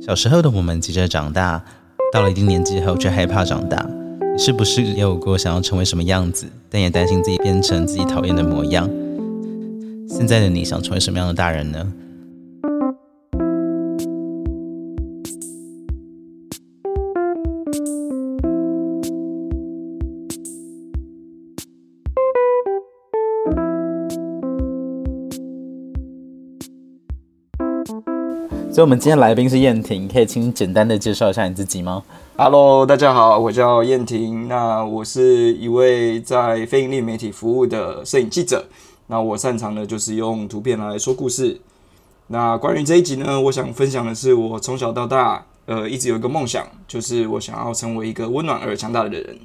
小时候的我们急着长大，到了一定年纪后却害怕长大。你是不是也有过想要成为什么样子，但也担心自己变成自己讨厌的模样？现在的你想成为什么样的大人呢？所以，我们今天来宾是燕婷，可以请你简单的介绍一下你自己吗？Hello，大家好，我叫燕婷，那我是一位在非盈利媒体服务的摄影记者。那我擅长的就是用图片来说故事。那关于这一集呢，我想分享的是我从小到大，呃，一直有一个梦想，就是我想要成为一个温暖而强大的人。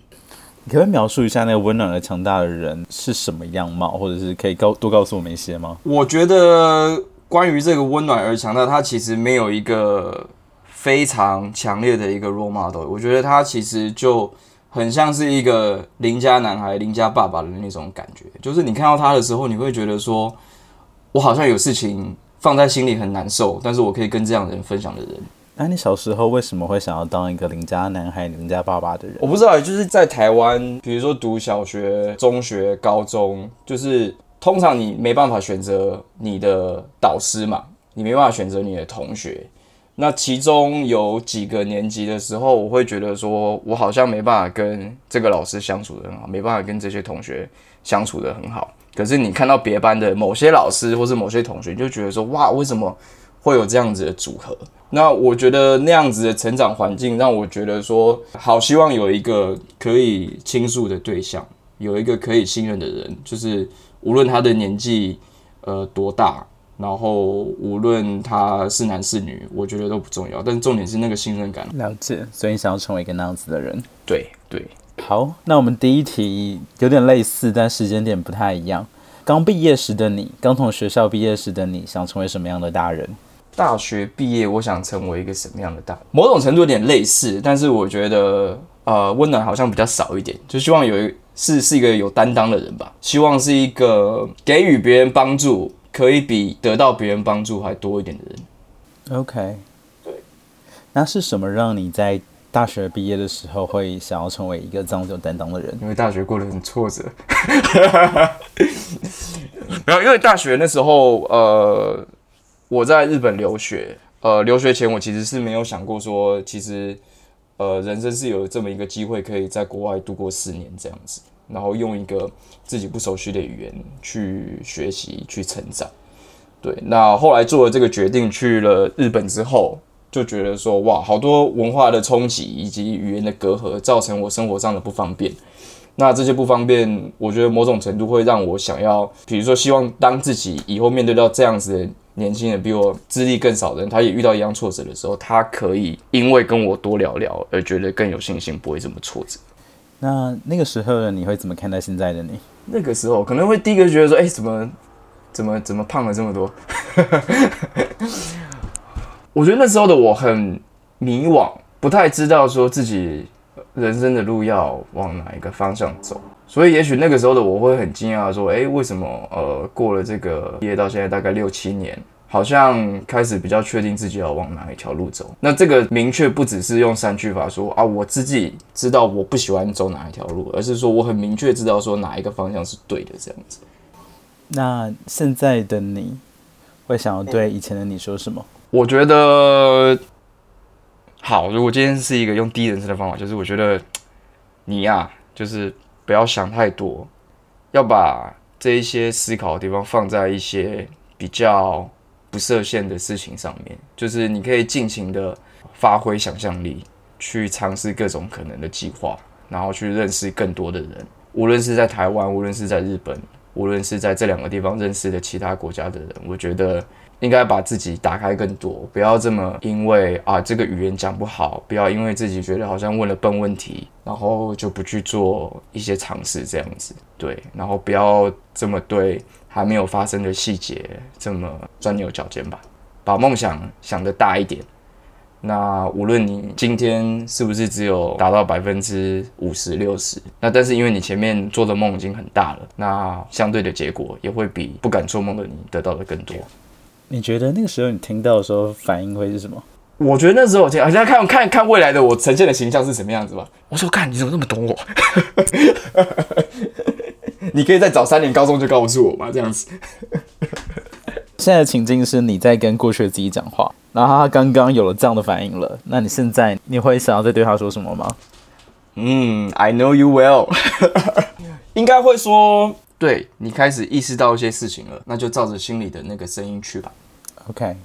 你可以描述一下那个温暖而强大的人是什么样貌，或者是可以告多告诉我们一些吗？我觉得。关于这个温暖而强大，他其实没有一个非常强烈的一个 role model。我觉得他其实就很像是一个邻家男孩、邻家爸爸的那种感觉。就是你看到他的时候，你会觉得说，我好像有事情放在心里很难受，但是我可以跟这样的人分享的人。那你小时候为什么会想要当一个邻家男孩、邻家爸爸的人？我不知道，就是在台湾，比如说读小学、中学、高中，就是。通常你没办法选择你的导师嘛，你没办法选择你的同学。那其中有几个年级的时候，我会觉得说，我好像没办法跟这个老师相处的很好，没办法跟这些同学相处的很好。可是你看到别班的某些老师或是某些同学，就觉得说，哇，为什么会有这样子的组合？那我觉得那样子的成长环境，让我觉得说，好希望有一个可以倾诉的对象，有一个可以信任的人，就是。无论他的年纪呃多大，然后无论他是男是女，我觉得都不重要。但重点是那个信任感。了解，所以你想要成为一个那样子的人。对对。好，那我们第一题有点类似，但时间点不太一样。刚毕业时的你，刚从学校毕业时的你，想成为什么样的大人？大学毕业，我想成为一个什么样的大？某种程度有点类似，但是我觉得呃温暖好像比较少一点，就希望有一。是是一个有担当的人吧，希望是一个给予别人帮助，可以比得到别人帮助还多一点的人。OK，对，那是什么让你在大学毕业的时候会想要成为一个这样有担当的人？因为大学过得很挫折。没有因为大学那时候，呃，我在日本留学，呃，留学前我其实是没有想过说，其实。呃，人生是有这么一个机会，可以在国外度过四年这样子，然后用一个自己不熟悉的语言去学习、去成长。对，那后来做了这个决定，去了日本之后，就觉得说，哇，好多文化的冲击以及语言的隔阂，造成我生活上的不方便。那这些不方便，我觉得某种程度会让我想要，比如说，希望当自己以后面对到这样子的。年轻人比我资历更少的人，他也遇到一样挫折的时候，他可以因为跟我多聊聊而觉得更有信心，不会这么挫折。那那个时候的你会怎么看待现在的你？那个时候可能会第一个觉得说：“哎，怎么怎么怎么胖了这么多？” 我觉得那时候的我很迷惘，不太知道说自己人生的路要往哪一个方向走。所以，也许那个时候的我会很惊讶，说：“哎，为什么？呃，过了这个毕业到现在大概六七年，好像开始比较确定自己要往哪一条路走。那这个明确不只是用三句法说啊，我自己知道我不喜欢走哪一条路，而是说我很明确知道说哪一个方向是对的这样子。那现在的你会想要对以前的你说什么？我觉得好，如果今天是一个用第一人称的方法，就是我觉得你呀，就是。不要想太多，要把这一些思考的地方放在一些比较不设限的事情上面，就是你可以尽情的发挥想象力，去尝试各种可能的计划，然后去认识更多的人，无论是在台湾，无论是在日本，无论是在这两个地方认识的其他国家的人，我觉得。应该把自己打开更多，不要这么因为啊这个语言讲不好，不要因为自己觉得好像问了笨问题，然后就不去做一些尝试这样子。对，然后不要这么对还没有发生的细节这么钻牛角尖吧，把梦想想得大一点。那无论你今天是不是只有达到百分之五十六十，那但是因为你前面做的梦已经很大了，那相对的结果也会比不敢做梦的你得到的更多。你觉得那个时候你听到的时候反应会是什么？我觉得那时候我听，好像看看看未来的我呈现的形象是什么样子吧。我说，看你怎么那么懂我？你可以在早三年高中就告诉我吗？这样子。现在的情境是你在跟过去的自己讲话，然后他刚刚有了这样的反应了，那你现在你会想要再对他说什么吗？嗯，I know you well，应该会说，对你开始意识到一些事情了，那就照着心里的那个声音去吧。OK，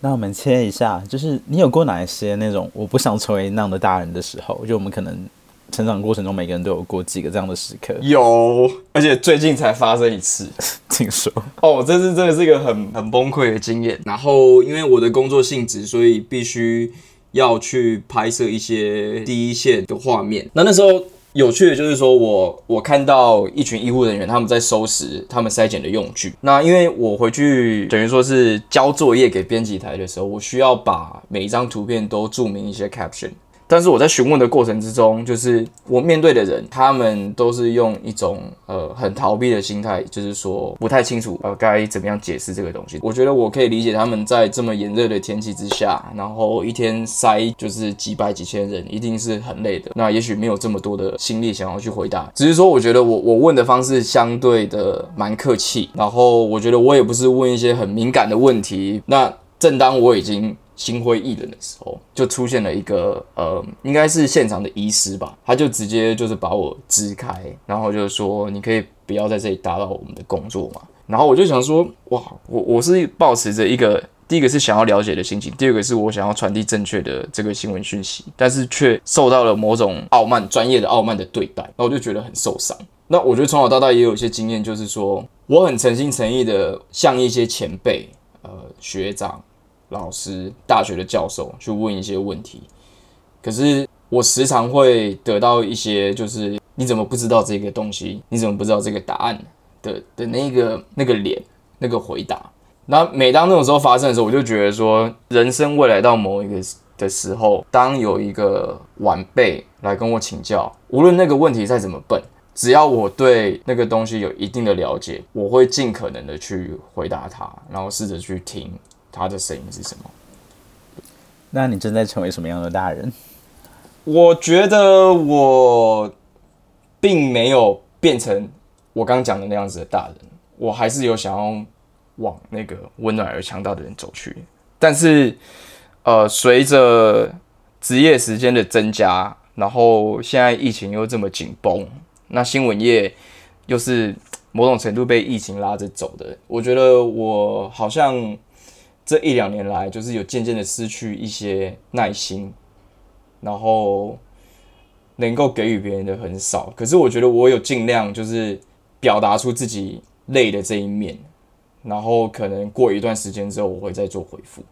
那我们切一下，就是你有过哪一些那种我不想成为那样的大人的时候？就我们可能成长过程中每个人都有过几个这样的时刻。有，而且最近才发生一次。请说。哦，这是真的是一个很很崩溃的经验。然后因为我的工作性质，所以必须要去拍摄一些第一线的画面。那那时候有趣的就是说我我看到一群医护人员他们在收拾他们筛检的用具。那因为我回去等于说是交作业给编辑台的时候，我需要把每一张图片都注明一些 caption。但是我在询问的过程之中，就是我面对的人，他们都是用一种呃很逃避的心态，就是说不太清楚呃该怎么样解释这个东西。我觉得我可以理解他们在这么炎热的天气之下，然后一天塞就是几百几千人，一定是很累的。那也许没有这么多的心力想要去回答，只是说我觉得我我问的方式相对的蛮客气，然后我觉得我也不是问一些很敏感的问题。那正当我已经 心灰意冷的时候，就出现了一个呃，应该是现场的医师吧，他就直接就是把我支开，然后就是说你可以不要在这里打扰我们的工作嘛。然后我就想说，哇，我我是抱持着一个第一个是想要了解的心情，第二个是我想要传递正确的这个新闻讯息，但是却受到了某种傲慢、专业的傲慢的对待，那我就觉得很受伤。那我觉得从小到大也有一些经验，就是说我很诚心诚意的向一些前辈、呃学长。老师、大学的教授去问一些问题，可是我时常会得到一些，就是你怎么不知道这个东西？你怎么不知道这个答案的的那个那个脸那个回答？那每当那种时候发生的时候，我就觉得说，人生未来到某一个的时候，当有一个晚辈来跟我请教，无论那个问题再怎么笨，只要我对那个东西有一定的了解，我会尽可能的去回答他，然后试着去听。他的声音是什么？那你正在成为什么样的大人？我觉得我并没有变成我刚讲的那样子的大人，我还是有想要往那个温暖而强大的人走去。但是，呃，随着职业时间的增加，然后现在疫情又这么紧绷，那新闻业又是某种程度被疫情拉着走的，我觉得我好像。这一两年来，就是有渐渐的失去一些耐心，然后能够给予别人的很少。可是我觉得我有尽量就是表达出自己累的这一面，然后可能过一段时间之后，我会再做回复。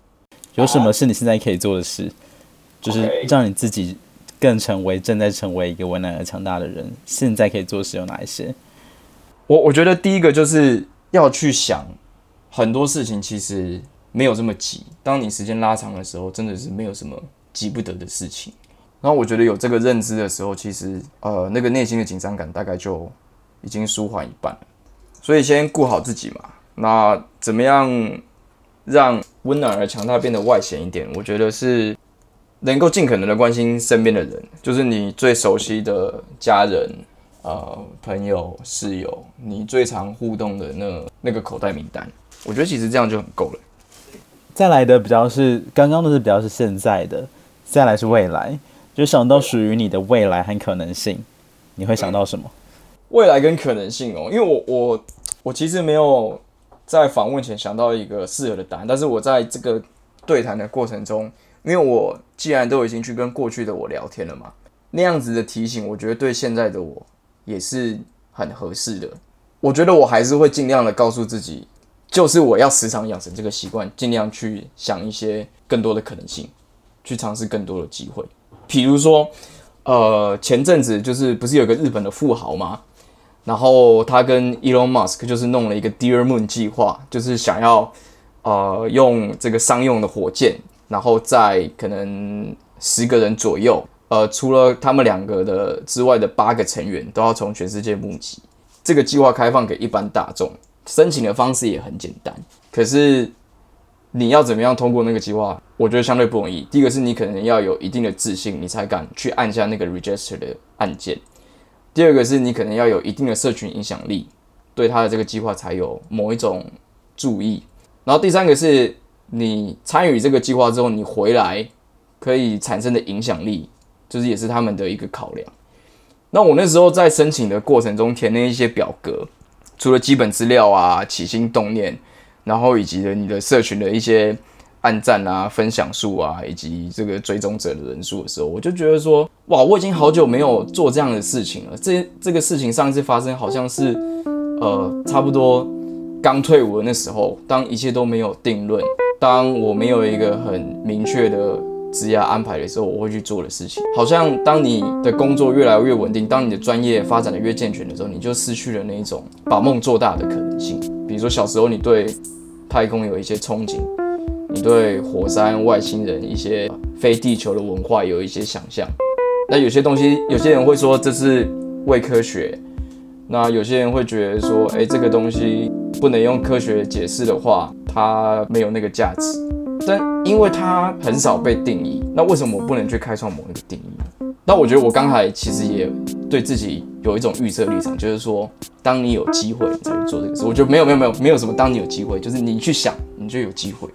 有什么是你现在可以做的事，就是让你自己更成为正在成为一个温暖而强大的人？现在可以做的事有哪一些？我我觉得第一个就是要去想很多事情，其实。没有这么急。当你时间拉长的时候，真的是没有什么急不得的事情。然后我觉得有这个认知的时候，其实呃那个内心的紧张感大概就已经舒缓一半。所以先顾好自己嘛。那怎么样让温暖而强大变得外显一点？我觉得是能够尽可能的关心身边的人，就是你最熟悉的家人、呃朋友、室友，你最常互动的那那个口袋名单。我觉得其实这样就很够了。再来的比较是刚刚的是比较是现在的，再来是未来，就想到属于你的未来和可能性，你会想到什么？未来跟可能性哦，因为我我我其实没有在访问前想到一个适合的答案，但是我在这个对谈的过程中，因为我既然都已经去跟过去的我聊天了嘛，那样子的提醒，我觉得对现在的我也是很合适的。我觉得我还是会尽量的告诉自己。就是我要时常养成这个习惯，尽量去想一些更多的可能性，去尝试更多的机会。比如说，呃，前阵子就是不是有个日本的富豪吗？然后他跟 Elon Musk 就是弄了一个 Dear Moon 计划，就是想要呃用这个商用的火箭，然后在可能十个人左右，呃，除了他们两个的之外的八个成员都要从全世界募集。这个计划开放给一般大众。申请的方式也很简单，可是你要怎么样通过那个计划，我觉得相对不容易。第一个是你可能要有一定的自信，你才敢去按下那个 register 的按键；第二个是你可能要有一定的社群影响力，对他的这个计划才有某一种注意。然后第三个是你参与这个计划之后，你回来可以产生的影响力，就是也是他们的一个考量。那我那时候在申请的过程中填那一些表格，除了基本资料啊、起心动念，然后以及的你的社群的一些按赞啊、分享数啊，以及这个追踪者的人数的时候，我就觉得说，哇，我已经好久没有做这样的事情了。这这个事情上一次发生好像是，呃，差不多刚退伍的那时候，当一切都没有定论，当我没有一个很明确的。职业安排的时候，我会去做的事情，好像当你的工作越来越稳定，当你的专业发展的越健全的时候，你就失去了那一种把梦做大的可能性。比如说小时候你对太空有一些憧憬，你对火山、外星人、一些非地球的文化有一些想象。那有些东西，有些人会说这是伪科学，那有些人会觉得说，哎，这个东西不能用科学解释的话，它没有那个价值。但因为它很少被定义，那为什么我不能去开创某一个定义？那我觉得我刚才其实也对自己有一种预设立场，就是说，当你有机会才去做这个事。我觉得没有没有没有没有什么，当你有机会，就是你去想，你就有机会。